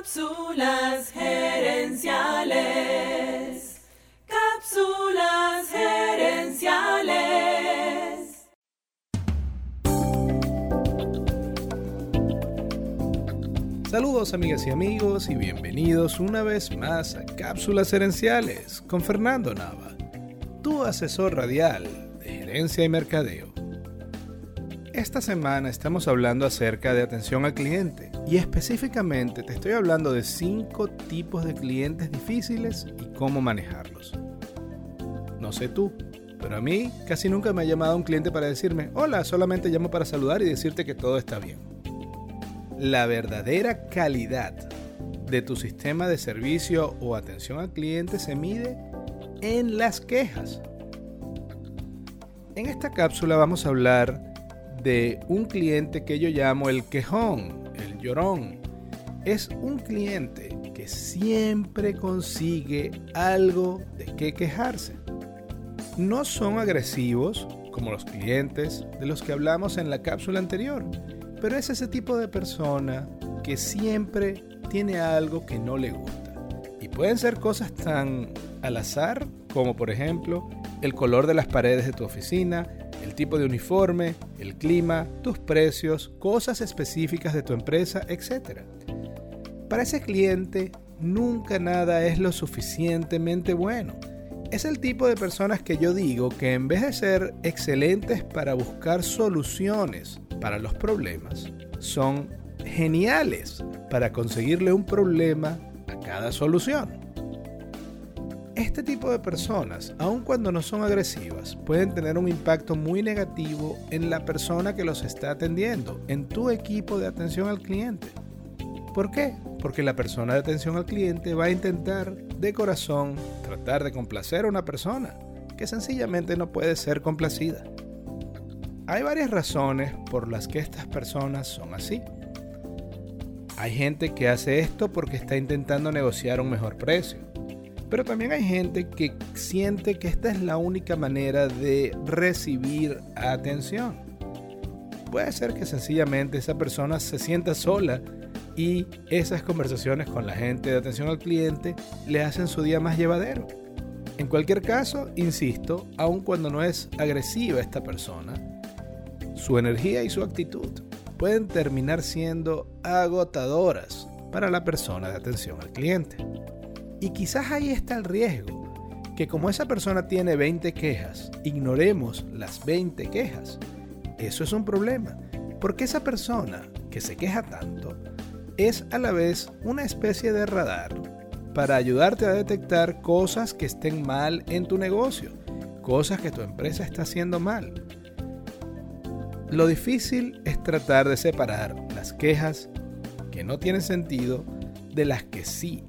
Cápsulas gerenciales. Cápsulas gerenciales. Saludos amigas y amigos y bienvenidos una vez más a Cápsulas Gerenciales con Fernando Nava, tu asesor radial de gerencia y mercadeo. Esta semana estamos hablando acerca de atención al cliente y específicamente te estoy hablando de cinco tipos de clientes difíciles y cómo manejarlos. No sé tú, pero a mí casi nunca me ha llamado un cliente para decirme, hola, solamente llamo para saludar y decirte que todo está bien. La verdadera calidad de tu sistema de servicio o atención al cliente se mide en las quejas. En esta cápsula vamos a hablar de un cliente que yo llamo el quejón, llorón. Es un cliente que siempre consigue algo de qué quejarse. No son agresivos como los clientes de los que hablamos en la cápsula anterior, pero es ese tipo de persona que siempre tiene algo que no le gusta. Y pueden ser cosas tan al azar como por ejemplo el color de las paredes de tu oficina, el tipo de uniforme, el clima, tus precios, cosas específicas de tu empresa, etc. Para ese cliente, nunca nada es lo suficientemente bueno. Es el tipo de personas que yo digo que en vez de ser excelentes para buscar soluciones para los problemas, son geniales para conseguirle un problema a cada solución. Este tipo de personas, aun cuando no son agresivas, pueden tener un impacto muy negativo en la persona que los está atendiendo, en tu equipo de atención al cliente. ¿Por qué? Porque la persona de atención al cliente va a intentar de corazón tratar de complacer a una persona que sencillamente no puede ser complacida. Hay varias razones por las que estas personas son así. Hay gente que hace esto porque está intentando negociar un mejor precio pero también hay gente que siente que esta es la única manera de recibir atención. Puede ser que sencillamente esa persona se sienta sola y esas conversaciones con la gente de atención al cliente le hacen su día más llevadero. En cualquier caso, insisto, aun cuando no es agresiva esta persona, su energía y su actitud pueden terminar siendo agotadoras para la persona de atención al cliente. Y quizás ahí está el riesgo, que como esa persona tiene 20 quejas, ignoremos las 20 quejas. Eso es un problema, porque esa persona que se queja tanto es a la vez una especie de radar para ayudarte a detectar cosas que estén mal en tu negocio, cosas que tu empresa está haciendo mal. Lo difícil es tratar de separar las quejas que no tienen sentido de las que sí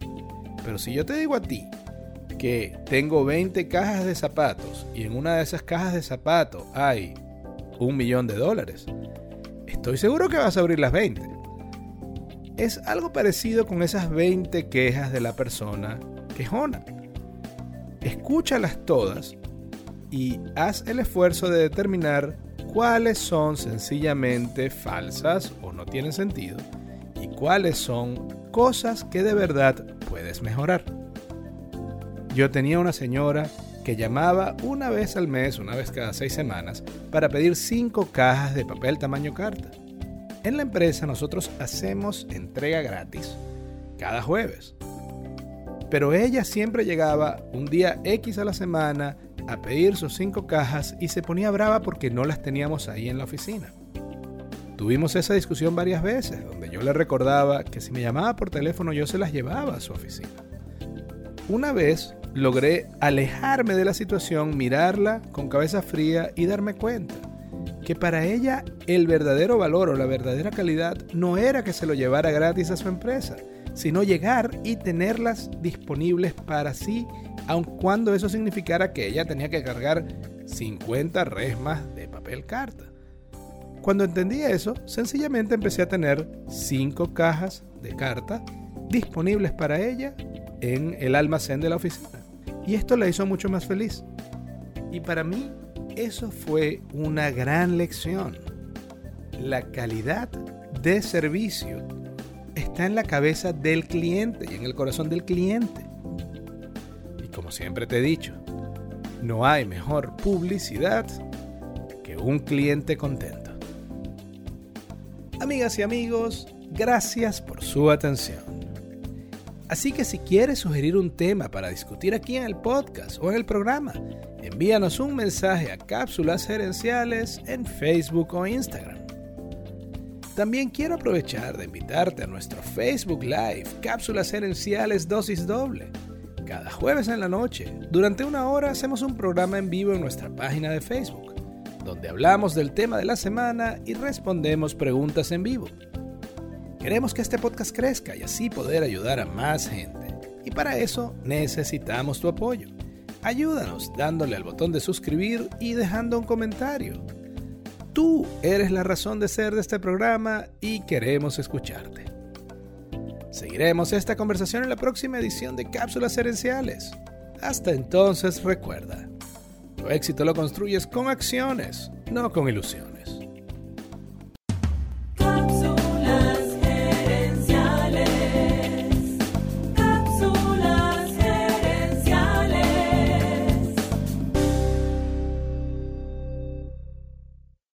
pero si yo te digo a ti que tengo 20 cajas de zapatos y en una de esas cajas de zapatos hay un millón de dólares, estoy seguro que vas a abrir las 20. Es algo parecido con esas 20 quejas de la persona quejona. Escúchalas todas y haz el esfuerzo de determinar cuáles son sencillamente falsas o no tienen sentido y cuáles son cosas que de verdad puedes mejorar. Yo tenía una señora que llamaba una vez al mes, una vez cada seis semanas, para pedir cinco cajas de papel tamaño carta. En la empresa nosotros hacemos entrega gratis cada jueves. Pero ella siempre llegaba un día X a la semana a pedir sus cinco cajas y se ponía brava porque no las teníamos ahí en la oficina. Tuvimos esa discusión varias veces, donde yo le recordaba que si me llamaba por teléfono yo se las llevaba a su oficina. Una vez logré alejarme de la situación, mirarla con cabeza fría y darme cuenta que para ella el verdadero valor o la verdadera calidad no era que se lo llevara gratis a su empresa, sino llegar y tenerlas disponibles para sí, aun cuando eso significara que ella tenía que cargar 50 resmas de papel carta. Cuando entendí eso, sencillamente empecé a tener cinco cajas de carta disponibles para ella en el almacén de la oficina. Y esto la hizo mucho más feliz. Y para mí eso fue una gran lección. La calidad de servicio está en la cabeza del cliente y en el corazón del cliente. Y como siempre te he dicho, no hay mejor publicidad que un cliente contento. Amigas y amigos, gracias por su atención. Así que si quieres sugerir un tema para discutir aquí en el podcast o en el programa, envíanos un mensaje a Cápsulas Gerenciales en Facebook o Instagram. También quiero aprovechar de invitarte a nuestro Facebook Live Cápsulas Gerenciales Dosis Doble. Cada jueves en la noche, durante una hora, hacemos un programa en vivo en nuestra página de Facebook, donde hablamos del tema de la semana y respondemos preguntas en vivo. Queremos que este podcast crezca y así poder ayudar a más gente. Y para eso necesitamos tu apoyo. Ayúdanos dándole al botón de suscribir y dejando un comentario. Tú eres la razón de ser de este programa y queremos escucharte. Seguiremos esta conversación en la próxima edición de Cápsulas Herenciales. Hasta entonces recuerda, tu éxito lo construyes con acciones, no con ilusión.